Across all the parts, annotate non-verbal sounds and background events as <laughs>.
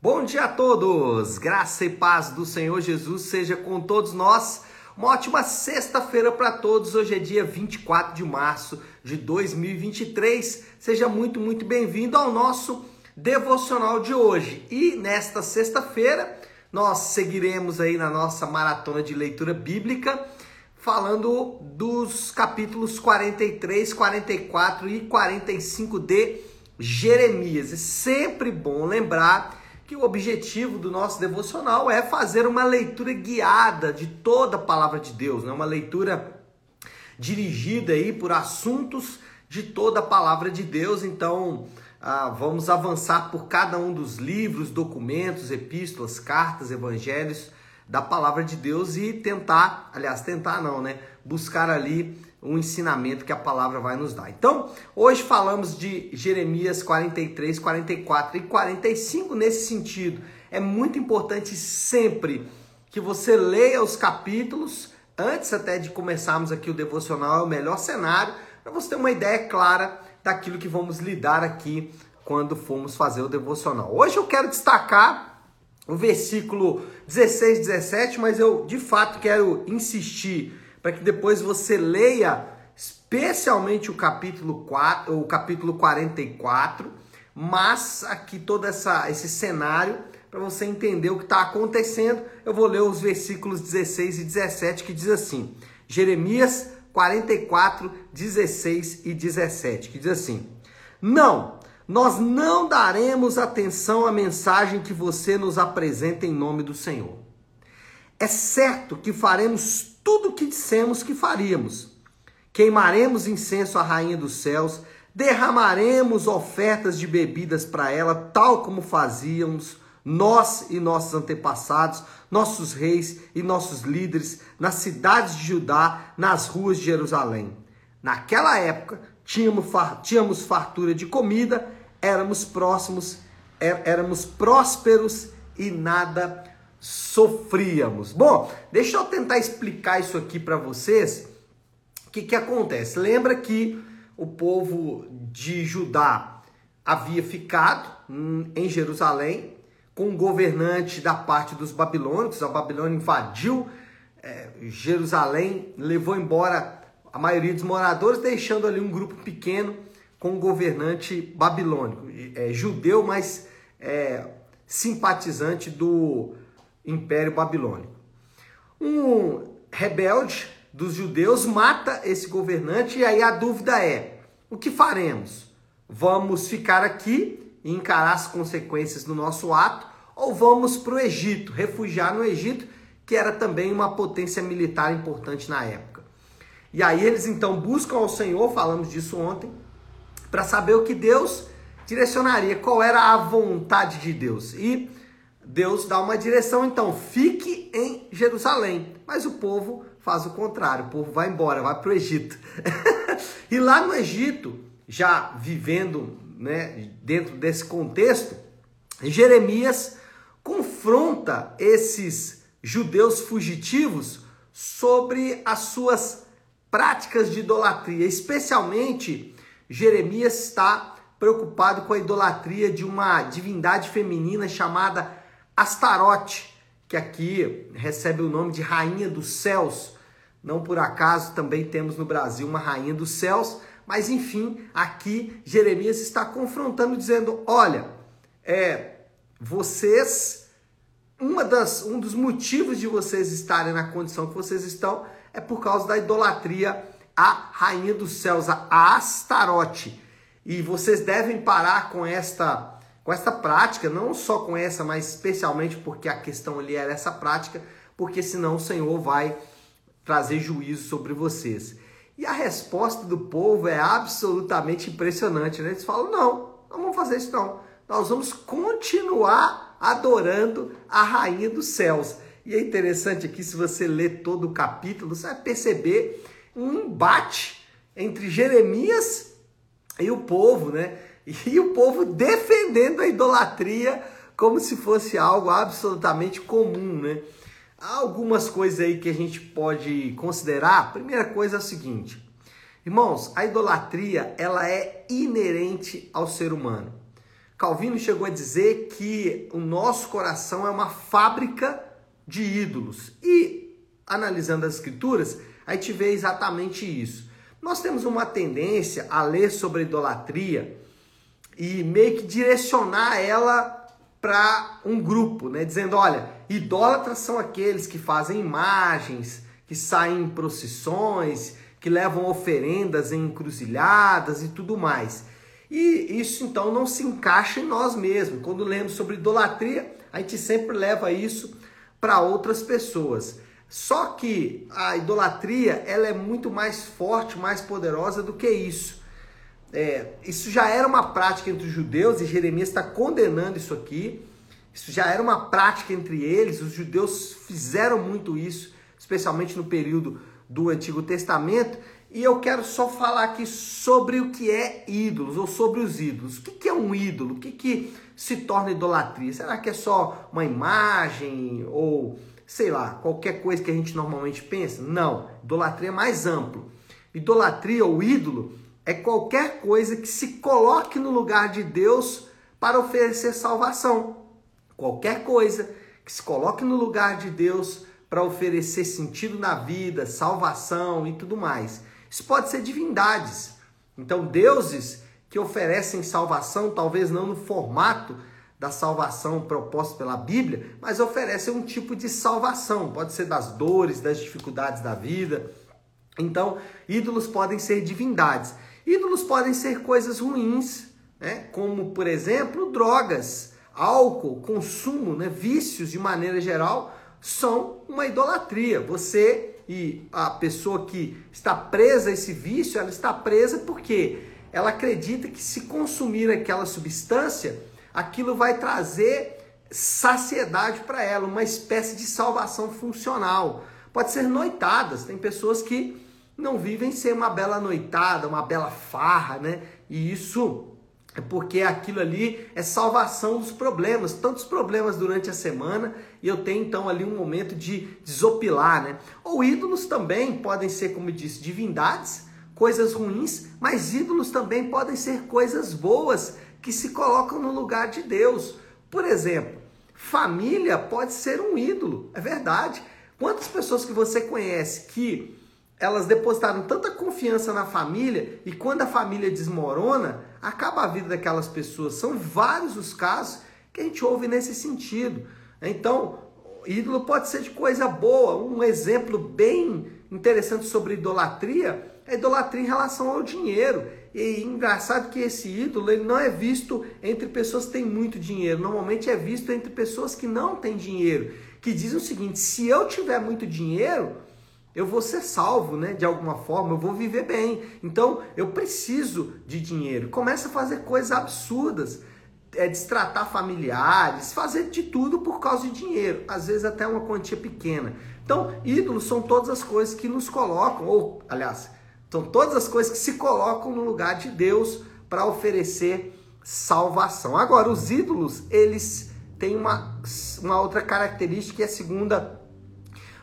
Bom dia a todos! Graça e paz do Senhor Jesus seja com todos nós. Uma ótima sexta-feira para todos. Hoje é dia 24 de março de 2023. Seja muito, muito bem-vindo ao nosso devocional de hoje. E nesta sexta-feira, nós seguiremos aí na nossa maratona de leitura bíblica, falando dos capítulos 43, 44 e 45 de Jeremias. É sempre bom lembrar que o objetivo do nosso devocional é fazer uma leitura guiada de toda a palavra de Deus, né? uma leitura dirigida aí por assuntos de toda a palavra de Deus. Então, ah, vamos avançar por cada um dos livros, documentos, epístolas, cartas, evangelhos da palavra de Deus e tentar, aliás, tentar não, né? Buscar ali um ensinamento que a palavra vai nos dar. Então, hoje falamos de Jeremias 43, 44 e 45 nesse sentido. É muito importante sempre que você leia os capítulos antes até de começarmos aqui o devocional, é o melhor cenário para você ter uma ideia clara daquilo que vamos lidar aqui quando formos fazer o devocional. Hoje eu quero destacar o versículo 16, 17, mas eu de fato quero insistir para que depois você leia especialmente o capítulo 4, o capítulo 44, mas aqui todo essa, esse cenário para você entender o que está acontecendo. Eu vou ler os versículos 16 e 17 que diz assim: Jeremias 44, 16 e 17, que diz assim: Não, nós não daremos atenção à mensagem que você nos apresenta em nome do Senhor. É certo que faremos tudo o que dissemos que faríamos. Queimaremos incenso à rainha dos céus, derramaremos ofertas de bebidas para ela, tal como fazíamos nós e nossos antepassados, nossos reis e nossos líderes nas cidades de Judá, nas ruas de Jerusalém. Naquela época, tínhamos, fartura de comida, éramos próximos, é, éramos prósperos e nada sofríamos. Bom, deixa eu tentar explicar isso aqui para vocês. O que, que acontece? Lembra que o povo de Judá havia ficado em Jerusalém com um governante da parte dos babilônicos. A Babilônia invadiu é, Jerusalém, levou embora a maioria dos moradores, deixando ali um grupo pequeno com um governante babilônico, é, judeu, mas é, simpatizante do Império Babilônico. Um rebelde dos judeus mata esse governante e aí a dúvida é: o que faremos? Vamos ficar aqui e encarar as consequências do nosso ato ou vamos para o Egito, refugiar no Egito, que era também uma potência militar importante na época. E aí eles então buscam ao Senhor, falamos disso ontem, para saber o que Deus direcionaria, qual era a vontade de Deus. E Deus dá uma direção, então, fique em Jerusalém. Mas o povo faz o contrário, o povo vai embora, vai para o Egito. <laughs> e lá no Egito, já vivendo né, dentro desse contexto, Jeremias confronta esses judeus fugitivos sobre as suas práticas de idolatria. Especialmente, Jeremias está preocupado com a idolatria de uma divindade feminina chamada Astarote, que aqui recebe o nome de Rainha dos Céus. Não por acaso também temos no Brasil uma Rainha dos Céus, mas enfim, aqui Jeremias está confrontando, dizendo: olha, é, vocês, uma das, um dos motivos de vocês estarem na condição que vocês estão é por causa da idolatria à Rainha dos Céus, a Astarote. E vocês devem parar com esta com essa prática, não só com essa, mas especialmente porque a questão ali era essa prática, porque senão o Senhor vai trazer juízo sobre vocês. E a resposta do povo é absolutamente impressionante, né? Eles falam: não, não vamos fazer isso não. Nós vamos continuar adorando a rainha dos céus. E é interessante aqui, se você ler todo o capítulo, você vai perceber um embate entre Jeremias e o povo, né? E o povo defendendo a idolatria como se fosse algo absolutamente comum, né? Há algumas coisas aí que a gente pode considerar. Primeira coisa é a seguinte: irmãos, a idolatria ela é inerente ao ser humano. Calvino chegou a dizer que o nosso coração é uma fábrica de ídolos. E analisando as escrituras, a gente vê exatamente isso. Nós temos uma tendência a ler sobre a idolatria e meio que direcionar ela para um grupo, né? Dizendo, olha, idólatras são aqueles que fazem imagens, que saem em procissões, que levam oferendas em encruzilhadas e tudo mais. E isso então não se encaixa em nós mesmos. Quando lemos sobre idolatria, a gente sempre leva isso para outras pessoas. Só que a idolatria ela é muito mais forte, mais poderosa do que isso. É, isso já era uma prática entre os judeus e Jeremias está condenando isso aqui. Isso já era uma prática entre eles. Os judeus fizeram muito isso, especialmente no período do Antigo Testamento. E eu quero só falar aqui sobre o que é ídolos, ou sobre os ídolos. O que é um ídolo? O que, se torna idolatria? Será que é só uma imagem ou, sei lá, qualquer coisa que a gente normalmente pensa? Não, idolatria é mais amplo. Idolatria ou ídolo é qualquer coisa que se coloque no lugar de Deus para oferecer salvação. Qualquer coisa que se coloque no lugar de Deus para oferecer sentido na vida, salvação e tudo mais. Isso pode ser divindades. Então, deuses que oferecem salvação, talvez não no formato da salvação proposta pela Bíblia, mas oferecem um tipo de salvação. Pode ser das dores, das dificuldades da vida. Então, ídolos podem ser divindades. Ídolos podem ser coisas ruins, né? como, por exemplo, drogas, álcool, consumo, né? vícios de maneira geral, são uma idolatria. Você e a pessoa que está presa a esse vício, ela está presa porque ela acredita que se consumir aquela substância, aquilo vai trazer saciedade para ela, uma espécie de salvação funcional. Pode ser noitadas, tem pessoas que não vivem sem uma bela noitada, uma bela farra, né? E isso é porque aquilo ali é salvação dos problemas, tantos problemas durante a semana, e eu tenho então ali um momento de desopilar, né? Ou ídolos também podem ser, como eu disse, divindades, coisas ruins, mas ídolos também podem ser coisas boas que se colocam no lugar de Deus. Por exemplo, família pode ser um ídolo, é verdade. Quantas pessoas que você conhece que elas depositaram tanta confiança na família e quando a família desmorona, acaba a vida daquelas pessoas. São vários os casos que a gente ouve nesse sentido. Então, ídolo pode ser de coisa boa. Um exemplo bem interessante sobre idolatria é idolatria em relação ao dinheiro. E engraçado que esse ídolo ele não é visto entre pessoas que têm muito dinheiro. Normalmente é visto entre pessoas que não têm dinheiro. Que dizem o seguinte: se eu tiver muito dinheiro, eu vou ser salvo, né? De alguma forma, eu vou viver bem. Então, eu preciso de dinheiro. Começa a fazer coisas absurdas, é, destratar familiares, fazer de tudo por causa de dinheiro. Às vezes até uma quantia pequena. Então, ídolos são todas as coisas que nos colocam, ou, aliás, são todas as coisas que se colocam no lugar de Deus para oferecer salvação. Agora, os ídolos, eles têm uma, uma outra característica, que é a segunda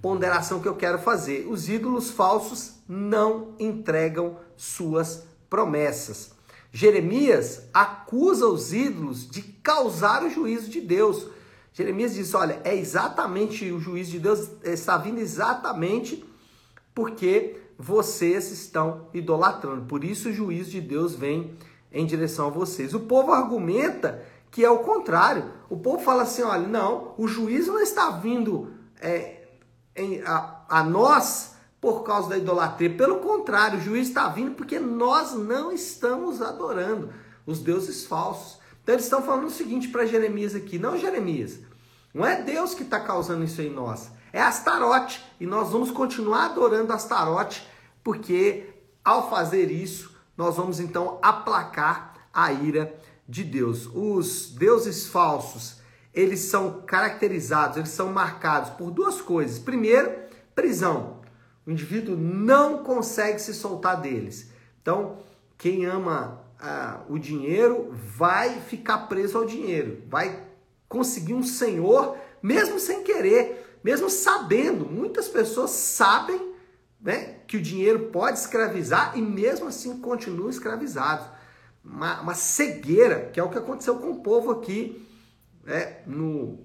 ponderação que eu quero fazer. Os ídolos falsos não entregam suas promessas. Jeremias acusa os ídolos de causar o juízo de Deus. Jeremias diz: olha, é exatamente o juízo de Deus está vindo exatamente porque vocês estão idolatrando. Por isso o juízo de Deus vem em direção a vocês. O povo argumenta que é o contrário. O povo fala assim: olha, não, o juízo não está vindo é, em, a, a nós por causa da idolatria. Pelo contrário, o juiz está vindo porque nós não estamos adorando os deuses falsos. Então eles estão falando o seguinte para Jeremias aqui: não, Jeremias, não é Deus que está causando isso em nós, é Astarote. E nós vamos continuar adorando Astarote, porque ao fazer isso, nós vamos então aplacar a ira de Deus. Os deuses falsos eles são caracterizados, eles são marcados por duas coisas. Primeiro, prisão. O indivíduo não consegue se soltar deles. Então, quem ama ah, o dinheiro vai ficar preso ao dinheiro, vai conseguir um senhor, mesmo sem querer, mesmo sabendo. Muitas pessoas sabem né, que o dinheiro pode escravizar e mesmo assim continuam escravizados. uma, uma cegueira, que é o que aconteceu com o povo aqui, né, no,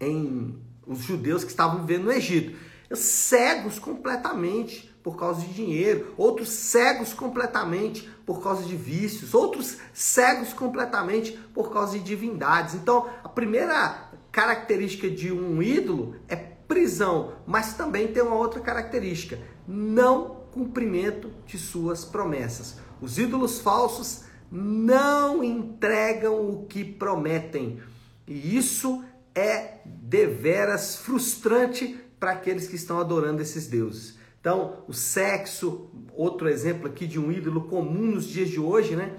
em os judeus que estavam vivendo no Egito. Cegos completamente por causa de dinheiro, outros cegos completamente por causa de vícios, outros cegos completamente por causa de divindades. Então, a primeira característica de um ídolo é prisão, mas também tem uma outra característica: não cumprimento de suas promessas. Os ídolos falsos não entregam o que prometem. E isso é deveras frustrante para aqueles que estão adorando esses deuses. Então, o sexo, outro exemplo aqui de um ídolo comum nos dias de hoje, né?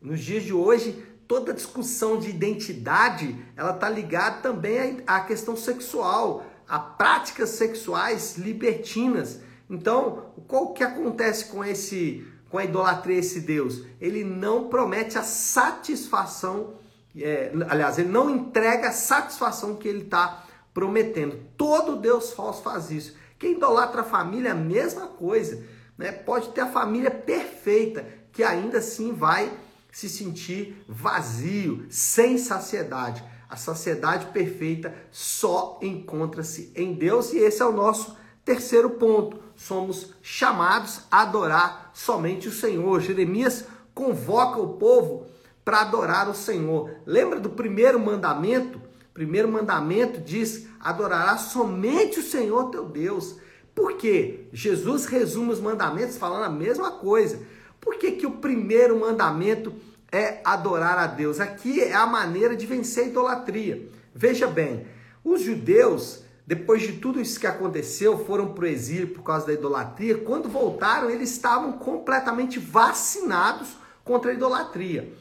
Nos dias de hoje, toda discussão de identidade, ela está ligada também à questão sexual, a práticas sexuais libertinas. Então, qual que acontece com esse com a idolatria esse Deus? Ele não promete a satisfação, é, aliás, ele não entrega a satisfação que ele está prometendo. Todo Deus falso faz isso. Quem idolatra a família é a mesma coisa. Né? Pode ter a família perfeita, que ainda assim vai se sentir vazio, sem saciedade. A saciedade perfeita só encontra-se em Deus e esse é o nosso terceiro ponto somos chamados a adorar somente o Senhor. Jeremias convoca o povo para adorar o Senhor. Lembra do primeiro mandamento? O primeiro mandamento diz: adorará somente o Senhor teu Deus. Por quê? Jesus resume os mandamentos falando a mesma coisa. Por que, que o primeiro mandamento é adorar a Deus? Aqui é a maneira de vencer a idolatria. Veja bem, os judeus depois de tudo isso que aconteceu, foram para o exílio por causa da idolatria. Quando voltaram, eles estavam completamente vacinados contra a idolatria.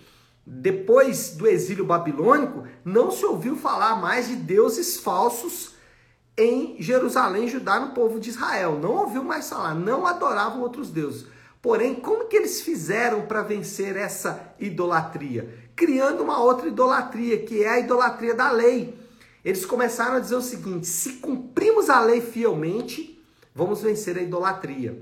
Depois do exílio babilônico, não se ouviu falar mais de deuses falsos em Jerusalém, Judá, no povo de Israel. Não ouviu mais falar, não adoravam outros deuses. Porém, como que eles fizeram para vencer essa idolatria? Criando uma outra idolatria, que é a idolatria da lei. Eles começaram a dizer o seguinte: se cumprimos a lei fielmente, vamos vencer a idolatria.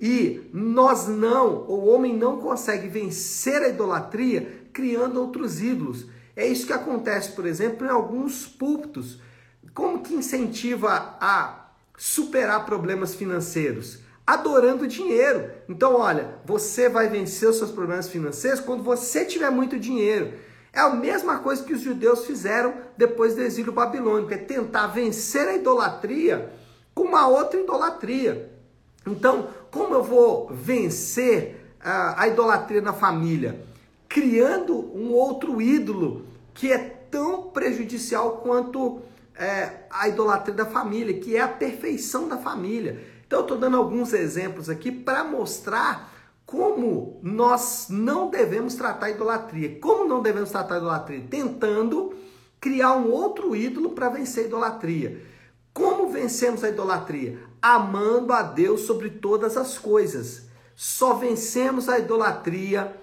E nós não, o homem não consegue vencer a idolatria criando outros ídolos. É isso que acontece, por exemplo, em alguns púlpitos. Como que incentiva a superar problemas financeiros? Adorando dinheiro. Então, olha, você vai vencer os seus problemas financeiros quando você tiver muito dinheiro. É a mesma coisa que os judeus fizeram depois do exílio babilônico, é tentar vencer a idolatria com uma outra idolatria. Então, como eu vou vencer a, a idolatria na família? Criando um outro ídolo que é tão prejudicial quanto é, a idolatria da família, que é a perfeição da família. Então, eu estou dando alguns exemplos aqui para mostrar como nós não devemos tratar a idolatria. Como não devemos tratar a idolatria? Tentando criar um outro ídolo para vencer a idolatria. Como vencemos a idolatria? Amando a Deus sobre todas as coisas. Só vencemos a idolatria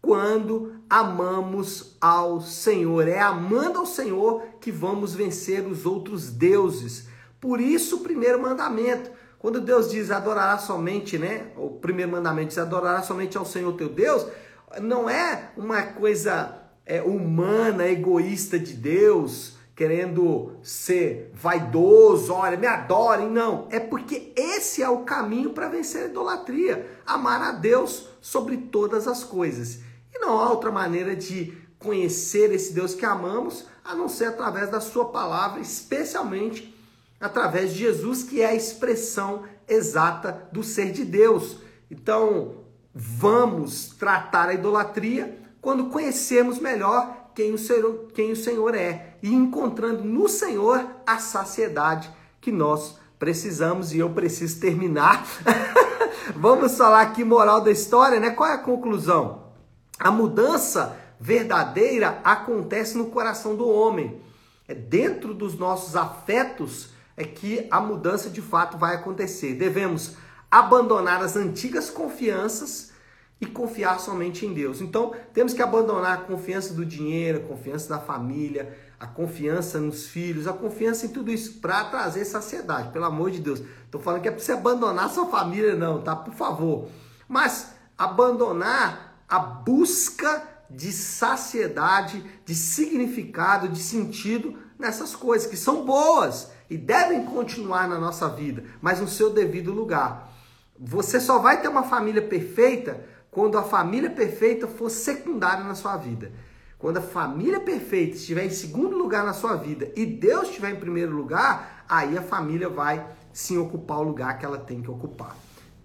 quando amamos ao Senhor. É amando ao Senhor que vamos vencer os outros deuses. Por isso, o primeiro mandamento quando Deus diz adorará somente, né? O primeiro mandamento diz adorará somente ao Senhor teu Deus, não é uma coisa é, humana, egoísta de Deus, querendo ser vaidoso, olha, me adorem, não. É porque esse é o caminho para vencer a idolatria, amar a Deus sobre todas as coisas. Não há outra maneira de conhecer esse Deus que amamos, a não ser através da sua palavra, especialmente através de Jesus, que é a expressão exata do ser de Deus. Então, vamos tratar a idolatria quando conhecemos melhor quem o Senhor, quem o Senhor é e encontrando no Senhor a saciedade que nós precisamos e eu preciso terminar. <laughs> Vamos falar aqui moral da história, né? Qual é a conclusão? A mudança verdadeira acontece no coração do homem. É dentro dos nossos afetos é que a mudança de fato vai acontecer. Devemos abandonar as antigas confianças e confiar somente em Deus. Então, temos que abandonar a confiança do dinheiro, a confiança da família, a confiança nos filhos, a confiança em tudo isso para trazer saciedade, pelo amor de Deus. Estou falando que é para você abandonar sua família, não, tá? Por favor. Mas abandonar a busca de saciedade, de significado, de sentido nessas coisas que são boas e devem continuar na nossa vida, mas no seu devido lugar. Você só vai ter uma família perfeita quando a família perfeita for secundária na sua vida. Quando a família perfeita estiver em segundo lugar na sua vida e Deus estiver em primeiro lugar, aí a família vai sim ocupar o lugar que ela tem que ocupar.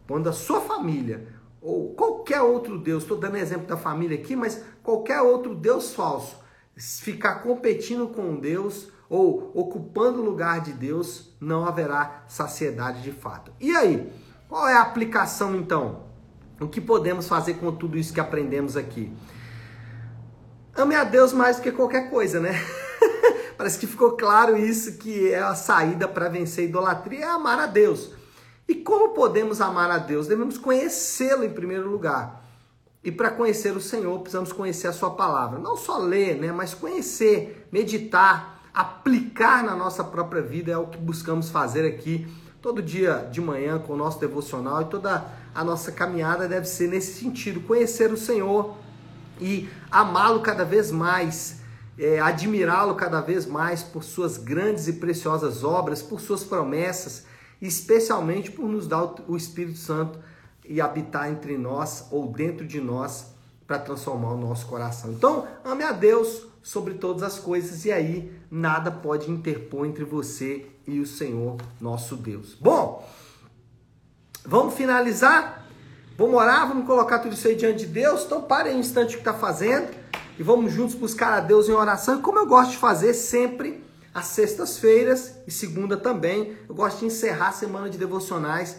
Quando a sua família ou qualquer outro Deus, estou dando exemplo da família aqui, mas qualquer outro Deus falso ficar competindo com Deus ou ocupando o lugar de Deus, não haverá saciedade de fato. E aí, qual é a aplicação então? O que podemos fazer com tudo isso que aprendemos aqui? Ame a Deus mais do que qualquer coisa, né? <laughs> Parece que ficou claro isso que é a saída para vencer a idolatria é amar a Deus. E como podemos amar a Deus? Devemos conhecê-lo em primeiro lugar. E para conhecer o Senhor, precisamos conhecer a sua palavra. Não só ler, né, mas conhecer, meditar, aplicar na nossa própria vida é o que buscamos fazer aqui todo dia de manhã com o nosso devocional e toda a nossa caminhada deve ser nesse sentido, conhecer o Senhor e amá-lo cada vez mais, é, admirá-lo cada vez mais por suas grandes e preciosas obras, por suas promessas, especialmente por nos dar o Espírito Santo e habitar entre nós ou dentro de nós para transformar o nosso coração. Então, ame a Deus sobre todas as coisas e aí nada pode interpor entre você e o Senhor nosso Deus. Bom, vamos finalizar? Vamos orar, vamos colocar tudo isso aí diante de Deus. Então pare um instante o que está fazendo e vamos juntos buscar a Deus em oração. Como eu gosto de fazer sempre, às sextas-feiras e segunda também, eu gosto de encerrar a semana de devocionais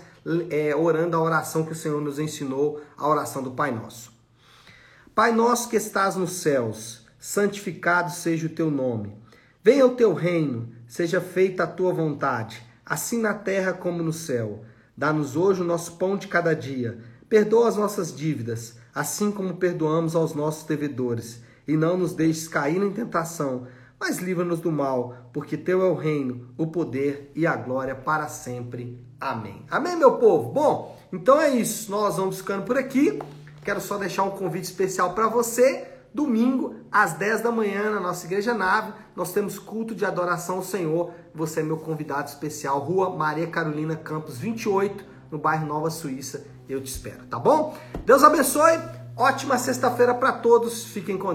é, orando a oração que o Senhor nos ensinou, a oração do Pai Nosso. Pai nosso que estás nos céus, santificado seja o teu nome. Venha o teu reino, seja feita a tua vontade, assim na terra como no céu. Dá-nos hoje o nosso pão de cada dia. Perdoa as nossas dívidas, assim como perdoamos aos nossos devedores. E não nos deixes cair em tentação, mas livra-nos do mal, porque teu é o reino, o poder e a glória para sempre. Amém. Amém, meu povo? Bom, então é isso. Nós vamos ficando por aqui. Quero só deixar um convite especial para você Domingo, às 10 da manhã, na nossa Igreja Nave, nós temos culto de adoração ao Senhor. Você é meu convidado especial, Rua Maria Carolina Campos 28, no bairro Nova Suíça. Eu te espero, tá bom? Deus abençoe. Ótima sexta-feira para todos. Fiquem com Deus.